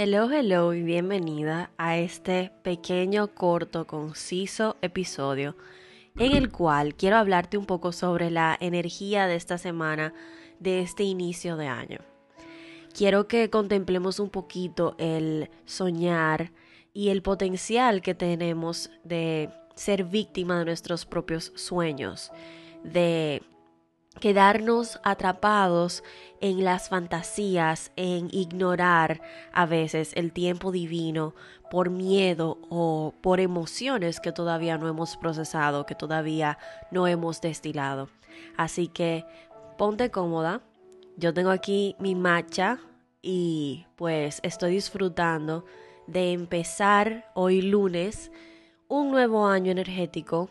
Hello, hello y bienvenida a este pequeño, corto, conciso episodio en el cual quiero hablarte un poco sobre la energía de esta semana, de este inicio de año. Quiero que contemplemos un poquito el soñar y el potencial que tenemos de ser víctima de nuestros propios sueños, de quedarnos atrapados en las fantasías, en ignorar a veces el tiempo divino por miedo o por emociones que todavía no hemos procesado, que todavía no hemos destilado. Así que ponte cómoda. Yo tengo aquí mi matcha y pues estoy disfrutando de empezar hoy lunes un nuevo año energético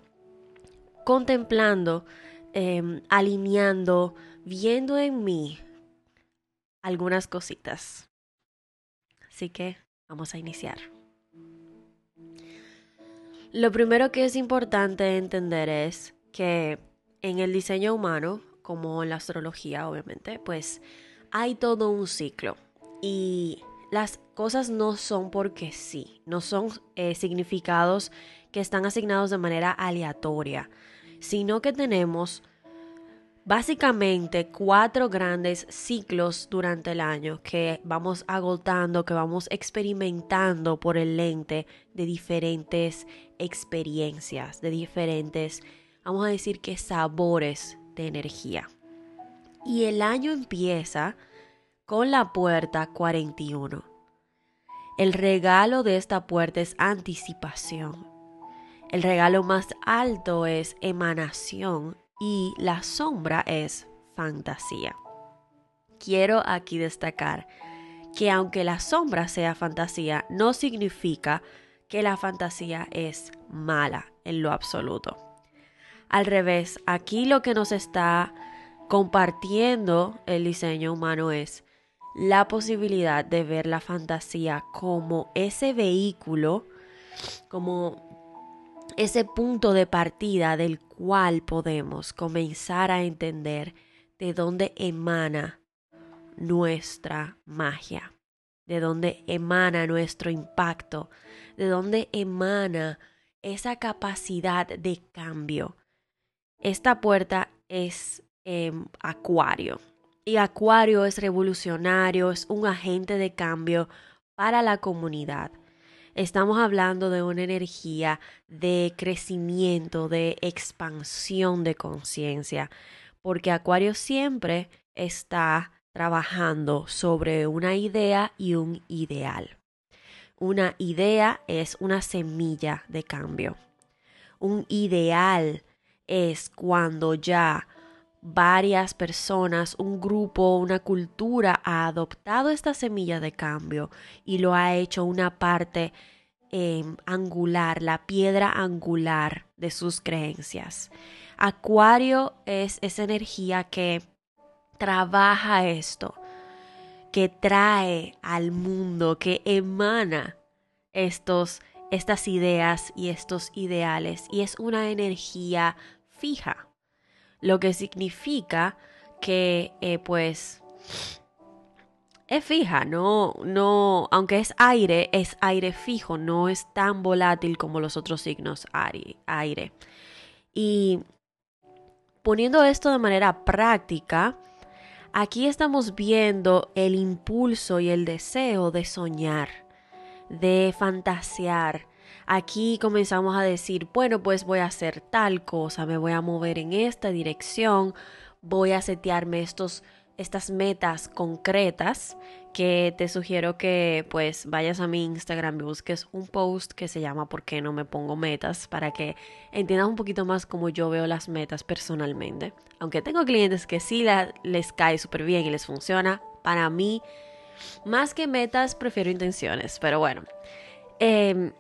contemplando Em, alineando, viendo en mí algunas cositas. Así que vamos a iniciar. Lo primero que es importante entender es que en el diseño humano, como en la astrología obviamente, pues hay todo un ciclo y las cosas no son porque sí, no son eh, significados que están asignados de manera aleatoria sino que tenemos básicamente cuatro grandes ciclos durante el año que vamos agotando, que vamos experimentando por el lente de diferentes experiencias, de diferentes, vamos a decir que sabores de energía. Y el año empieza con la puerta 41. El regalo de esta puerta es anticipación. El regalo más alto es emanación y la sombra es fantasía. Quiero aquí destacar que aunque la sombra sea fantasía, no significa que la fantasía es mala en lo absoluto. Al revés, aquí lo que nos está compartiendo el diseño humano es la posibilidad de ver la fantasía como ese vehículo, como ese punto de partida del cual podemos comenzar a entender de dónde emana nuestra magia, de dónde emana nuestro impacto, de dónde emana esa capacidad de cambio. Esta puerta es em, Acuario y Acuario es revolucionario, es un agente de cambio para la comunidad Estamos hablando de una energía de crecimiento, de expansión de conciencia, porque Acuario siempre está trabajando sobre una idea y un ideal. Una idea es una semilla de cambio. Un ideal es cuando ya varias personas, un grupo, una cultura ha adoptado esta semilla de cambio y lo ha hecho una parte em, angular, la piedra angular de sus creencias. Acuario es esa energía que trabaja esto, que trae al mundo, que emana estos, estas ideas y estos ideales y es una energía fija lo que significa que eh, pues es fija, no, no, aunque es aire, es aire fijo, no es tan volátil como los otros signos aire. Y poniendo esto de manera práctica, aquí estamos viendo el impulso y el deseo de soñar, de fantasear, Aquí comenzamos a decir, bueno, pues voy a hacer tal cosa, me voy a mover en esta dirección, voy a setearme estos estas metas concretas que te sugiero que pues vayas a mi Instagram y busques un post que se llama ¿Por qué no me pongo metas? para que entiendas un poquito más cómo yo veo las metas personalmente. Aunque tengo clientes que sí les cae súper bien y les funciona, para mí más que metas prefiero intenciones, pero bueno. Eh,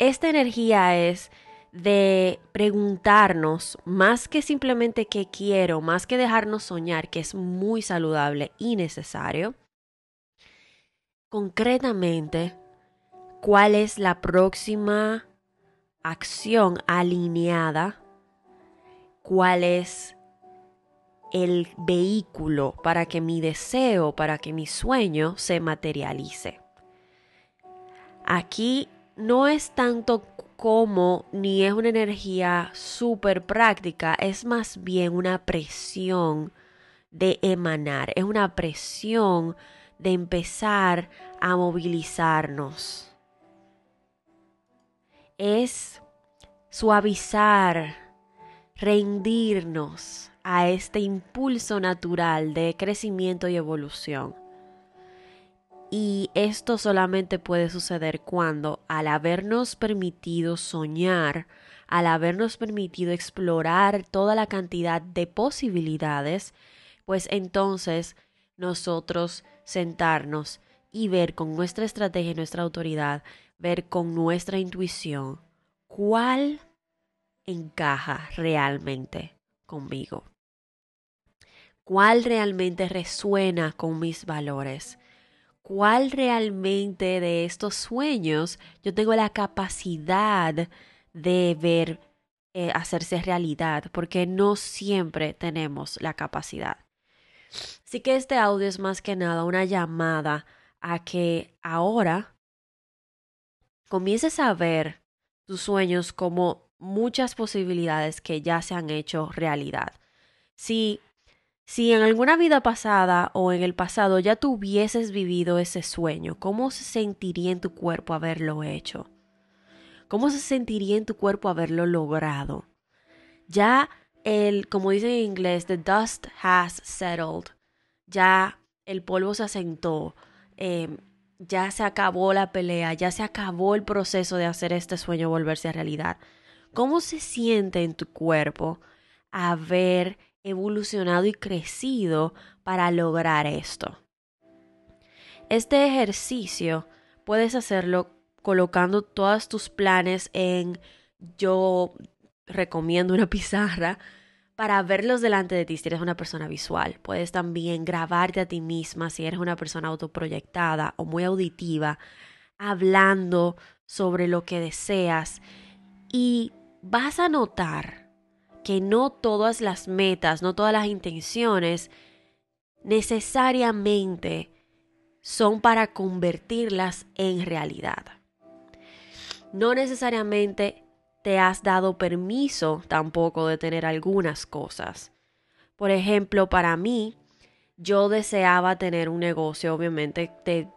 esta energía es de preguntarnos más que simplemente qué quiero, más que dejarnos soñar, que es muy saludable y necesario, concretamente cuál es la próxima acción alineada, cuál es el vehículo para que mi deseo, para que mi sueño se materialice. Aquí no es tanto como ni es una energía súper práctica, es más bien una presión de emanar, es una presión de empezar a movilizarnos. Es suavizar, rendirnos a este impulso natural de crecimiento y evolución. Y esto solamente puede suceder cuando, al habernos permitido soñar, al habernos permitido explorar toda la cantidad de posibilidades, pues entonces nosotros sentarnos y ver con nuestra estrategia y nuestra autoridad, ver con nuestra intuición cuál encaja realmente conmigo, cuál realmente resuena con mis valores, cuál realmente de estos sueños yo tengo la capacidad de ver eh, hacerse realidad, porque no siempre tenemos la capacidad. Así que este audio es más que nada una llamada a que ahora comiences a ver tus sueños como muchas posibilidades que ya se han hecho realidad. Si si en alguna vida pasada o en el pasado ya tuvieses vivido ese sueño, ¿cómo se sentiría en tu cuerpo haberlo hecho? ¿Cómo se sentiría en tu cuerpo haberlo logrado? Ya el, como dicen en inglés, the dust has settled. Ya el polvo se asentó. Em, ya se acabó la pelea. Ya se acabó el proceso de hacer este sueño volverse a realidad. ¿Cómo se siente en tu cuerpo haber evolucionado y crecido para lograr esto. Este ejercicio puedes hacerlo colocando todos tus planes en yo recomiendo una pizarra para verlos delante de ti si eres una persona visual. Puedes también grabarte a ti misma si eres una persona autoproyectada o muy auditiva, hablando sobre lo que deseas y vas a notar que no todas las metas, no todas las intenciones necesariamente son para convertirlas en realidad. No necesariamente te has dado permiso tampoco de tener algunas cosas. Por ejemplo, para mí, yo deseaba tener un negocio, obviamente, de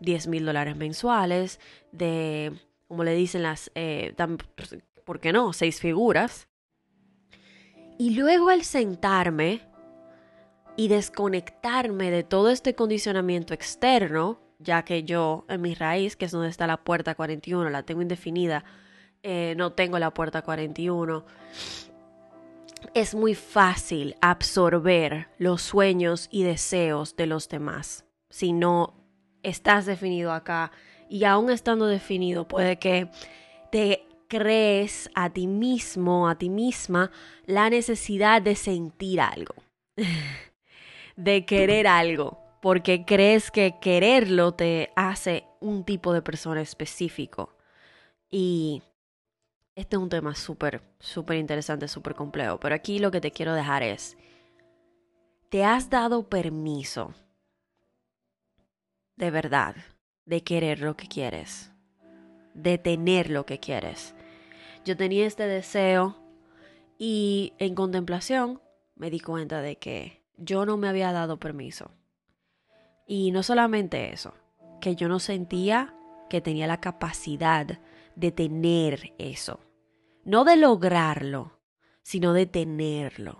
10 mil dólares mensuales, de, como le dicen las, eh, ¿por qué no? Seis figuras. Y luego al sentarme y desconectarme de todo este condicionamiento externo, ya que yo en mi raíz, que es donde está la puerta 41, la tengo indefinida, eh, no tengo la puerta 41, es muy fácil absorber los sueños y deseos de los demás. Si no estás definido acá y aún estando definido, puede que te crees a ti mismo, a ti misma, la necesidad de sentir algo, de querer algo, porque crees que quererlo te hace un tipo de persona específico. Y este es un tema súper, súper interesante, súper complejo, pero aquí lo que te quiero dejar es, te has dado permiso de verdad de querer lo que quieres, de tener lo que quieres yo tenía este deseo y en contemplación me di cuenta de que yo no me había dado permiso. Y no solamente eso, que yo no sentía que tenía la capacidad de tener eso. No de lograrlo, sino de tenerlo.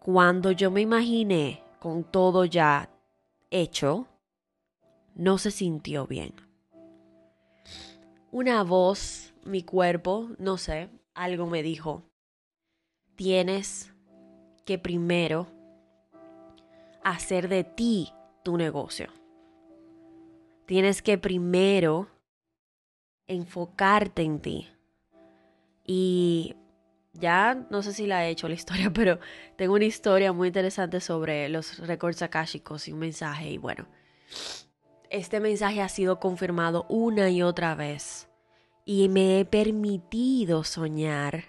Cuando yo me imaginé con todo ya hecho, no se sintió bien una voz, mi cuerpo, no sé, algo me dijo, tienes que primero hacer de ti tu negocio. Tienes que primero enfocarte en ti. Y ya no sé si la he hecho la historia, pero tengo una historia muy interesante sobre los récords akáshicos y un mensaje. Y bueno, este mensaje ha sido confirmado una y otra vez y me he permitido soñar,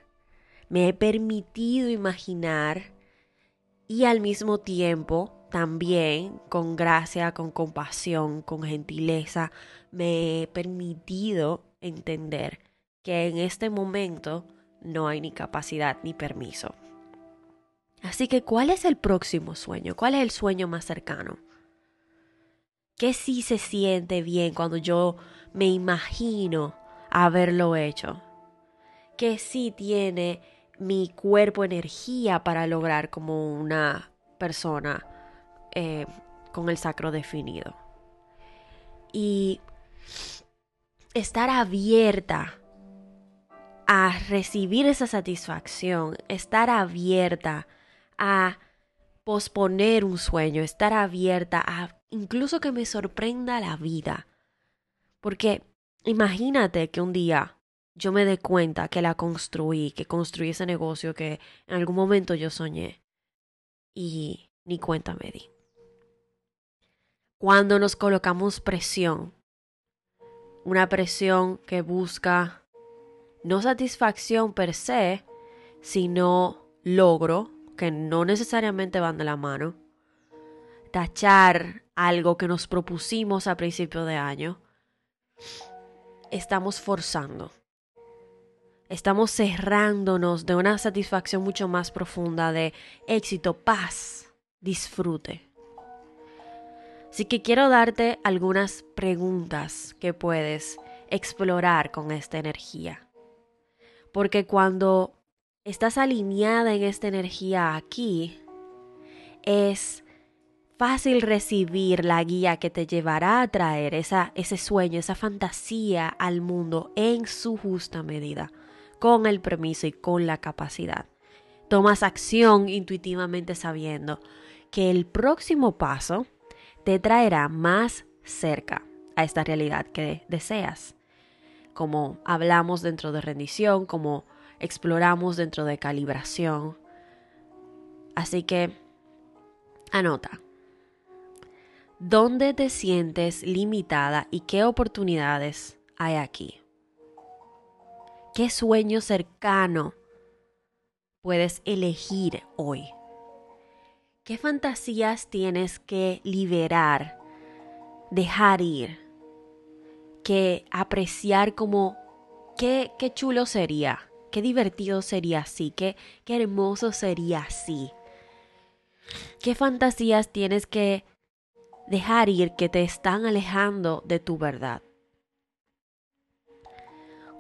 me he permitido imaginar y al mismo tiempo también con gracia, con compasión, con gentileza, me he permitido entender que en este momento no hay ni capacidad ni permiso. Así que, ¿cuál es el próximo sueño? ¿Cuál es el sueño más cercano? ¿Qué sí se siente bien cuando yo me imagino haberlo hecho? ¿Qué sí tiene mi cuerpo energía para lograr como una persona eh, con el sacro definido? Y estar abierta a recibir esa satisfacción, estar abierta a posponer un sueño, estar abierta a incluso que me sorprenda la vida. Porque imagínate que un día yo me dé cuenta que la construí, que construí ese negocio que en algún momento yo soñé y ni cuenta me di. Cuando nos colocamos presión, una presión que busca no satisfacción per se, sino logro, que no necesariamente van de la mano. Tachar algo que nos propusimos a principio de año. Estamos forzando. Estamos cerrándonos de una satisfacción mucho más profunda de éxito, paz, disfrute. Así que quiero darte algunas preguntas que puedes explorar con esta energía. Porque cuando estás alineada en esta energía aquí, es fácil recibir la guía que te llevará a traer esa, ese sueño, esa fantasía al mundo en su justa medida, con el permiso y con la capacidad. Tomas acción intuitivamente sabiendo que el próximo paso te traerá más cerca a esta realidad que deseas como hablamos dentro de rendición, como exploramos dentro de calibración. Así que anota. ¿Dónde te sientes limitada y qué oportunidades hay aquí? ¿Qué sueño cercano puedes elegir hoy? ¿Qué fantasías tienes que liberar, dejar ir? que apreciar como qué, qué chulo sería, qué divertido sería así, qué, qué hermoso sería así. ¿Qué fantasías tienes que dejar ir que te están alejando de tu verdad?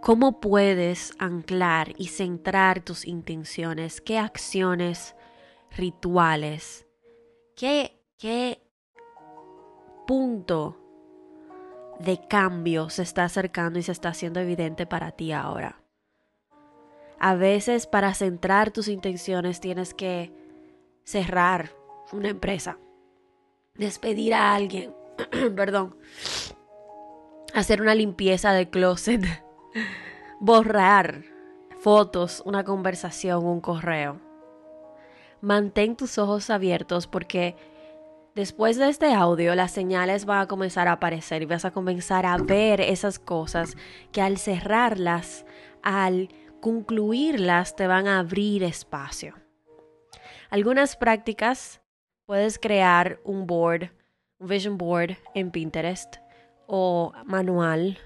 ¿Cómo puedes anclar y centrar tus intenciones? ¿Qué acciones, rituales? ¿Qué, qué punto de cambio se está acercando y se está haciendo evidente para ti ahora. A veces para centrar tus intenciones tienes que cerrar una empresa, despedir a alguien, perdón, hacer una limpieza de closet, borrar fotos, una conversación, un correo. Mantén tus ojos abiertos porque Después de este audio, las señales van a comenzar a aparecer y vas a comenzar a ver esas cosas que al cerrarlas, al concluirlas, te van a abrir espacio. Algunas prácticas, puedes crear un board, un vision board en Pinterest o manual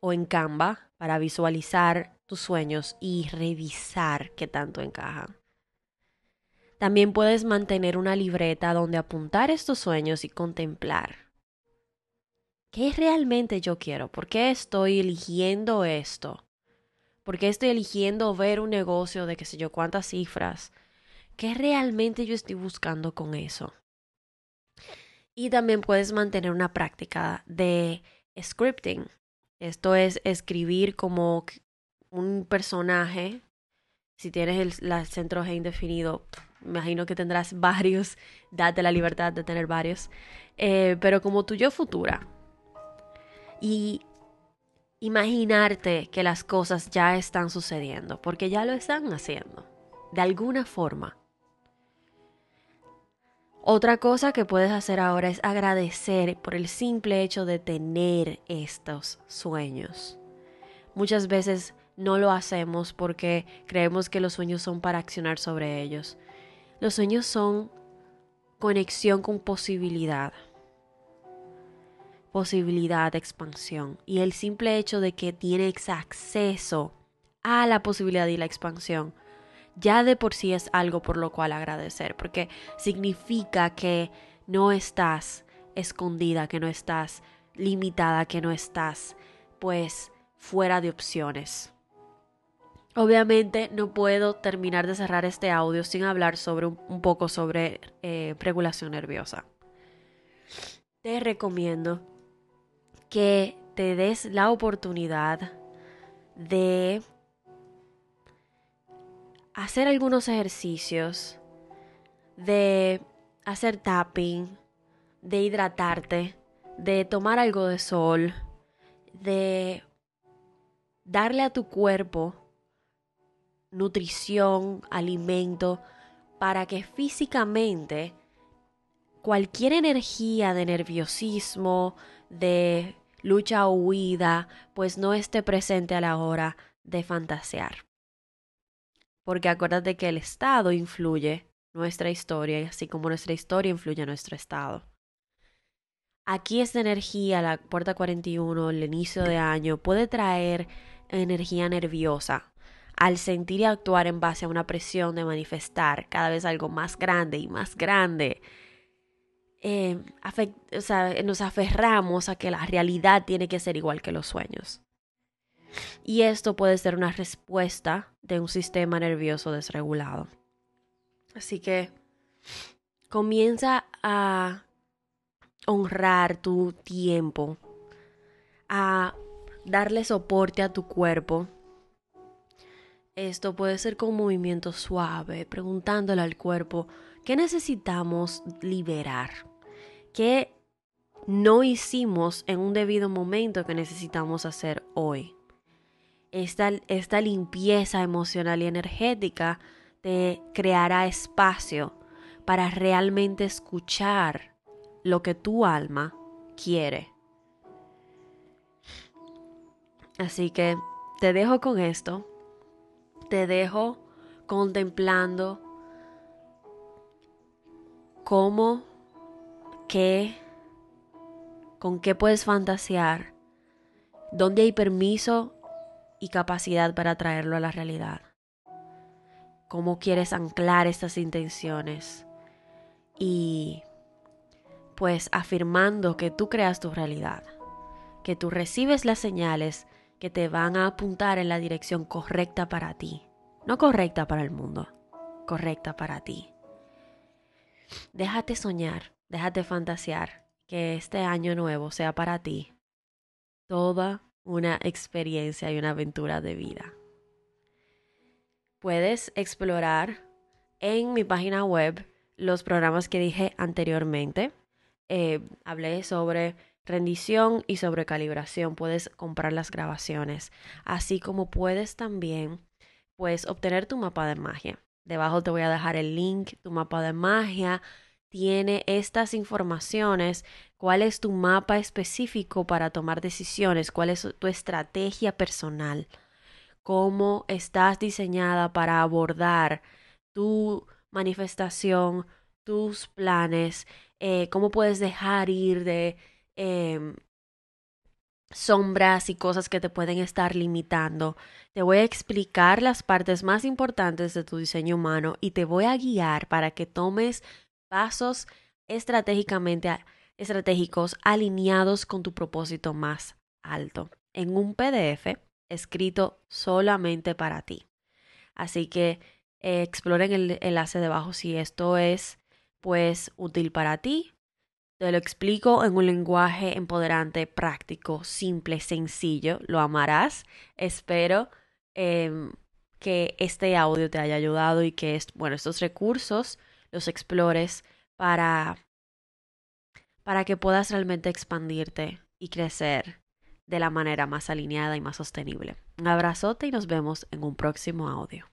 o en Canva para visualizar tus sueños y revisar qué tanto encajan. También puedes mantener una libreta donde apuntar estos sueños y contemplar. ¿Qué realmente yo quiero? ¿Por qué estoy eligiendo esto? ¿Por qué estoy eligiendo ver un negocio de qué sé yo cuántas cifras? ¿Qué realmente yo estoy buscando con eso? Y también puedes mantener una práctica de scripting. Esto es escribir como un personaje. Si tienes el, centro G indefinido, imagino que tendrás varios, date la libertad de tener varios, eh, pero como tu yo futura. Y imaginarte que las cosas ya están sucediendo, porque ya lo están haciendo, de alguna forma. Otra cosa que puedes hacer ahora es agradecer por el simple hecho de tener estos sueños. Muchas veces no lo hacemos porque creemos que los sueños son para accionar sobre ellos. Los sueños son conexión con posibilidad. Posibilidad de expansión. Y el simple hecho de que tienes acceso a la posibilidad y la expansión, ya de por sí es algo por lo cual agradecer, porque significa que no estás escondida, que no estás limitada, que no estás pues fuera de opciones. Obviamente no puedo terminar de cerrar este audio sin hablar sobre un, poco sobre eh, regulación nerviosa. Te recomiendo que te des la oportunidad de hacer algunos ejercicios, de hacer tapping, de hidratarte, de tomar algo de sol, de darle a tu cuerpo nutrición, alimento, para que físicamente cualquier energía de nerviosismo, de lucha o huida, pues no esté presente a la hora de fantasear. Porque acuérdate que el estado influye nuestra historia, y así como nuestra historia influye nuestro estado. Aquí esta energía, la puerta 41, el inicio de año, puede traer energía nerviosa, al sentir y actuar en base a una presión de manifestar cada vez algo más grande y más grande, eh, nos aferramos a que la realidad tiene que ser igual que los sueños. Y esto puede ser una respuesta de un sistema nervioso desregulado. Así que comienza a honrar tu tiempo, a darle soporte a tu cuerpo esto puede ser con movimiento suave, preguntándole al cuerpo, ¿qué necesitamos liberar? ¿Qué no hicimos en un debido momento que necesitamos hacer hoy? Esta, esta limpieza emocional y energética te creará espacio para realmente escuchar lo que tu alma quiere. Así que te dejo con esto te dejo contemplando cómo, qué, con qué puedes fantasear, dónde hay permiso y capacidad para traerlo a la realidad. Cómo quieres anclar estas intenciones y pues afirmando que tú creas tu realidad, que tú recibes las señales que te van a apuntar en la dirección correcta para ti. No correcta para el mundo, correcta para ti. Déjate soñar, déjate fantasear que este año nuevo sea para ti toda una experiencia y una aventura de vida. Puedes explorar en mi página web los programas que dije anteriormente. Eh, hablé sobre rendición y sobrecalibración. Puedes comprar las grabaciones, así como puedes también pues obtener tu mapa de magia. Debajo te voy a dejar el link, tu mapa de magia tiene estas informaciones, cuál es tu mapa específico para tomar decisiones, cuál es tu estrategia personal, cómo estás diseñada para abordar tu manifestación, tus planes, eh, cómo puedes dejar ir de Em, sombras y cosas que te pueden estar limitando. Te voy a explicar las partes más importantes de tu diseño humano y te voy a guiar para que tomes pasos estratégicamente estratégicos alineados con tu propósito más alto en un PDF escrito solamente para ti. Así que eh, exploren el enlace debajo si esto es pues útil para ti te lo explico en un lenguaje empoderante, práctico, simple, sencillo. Lo amarás. Espero em, que este audio te haya ayudado y que bueno, estos recursos los explores para, para que puedas realmente expandirte y crecer de la manera más alineada y más sostenible. Un abrazote y nos vemos en un próximo audio.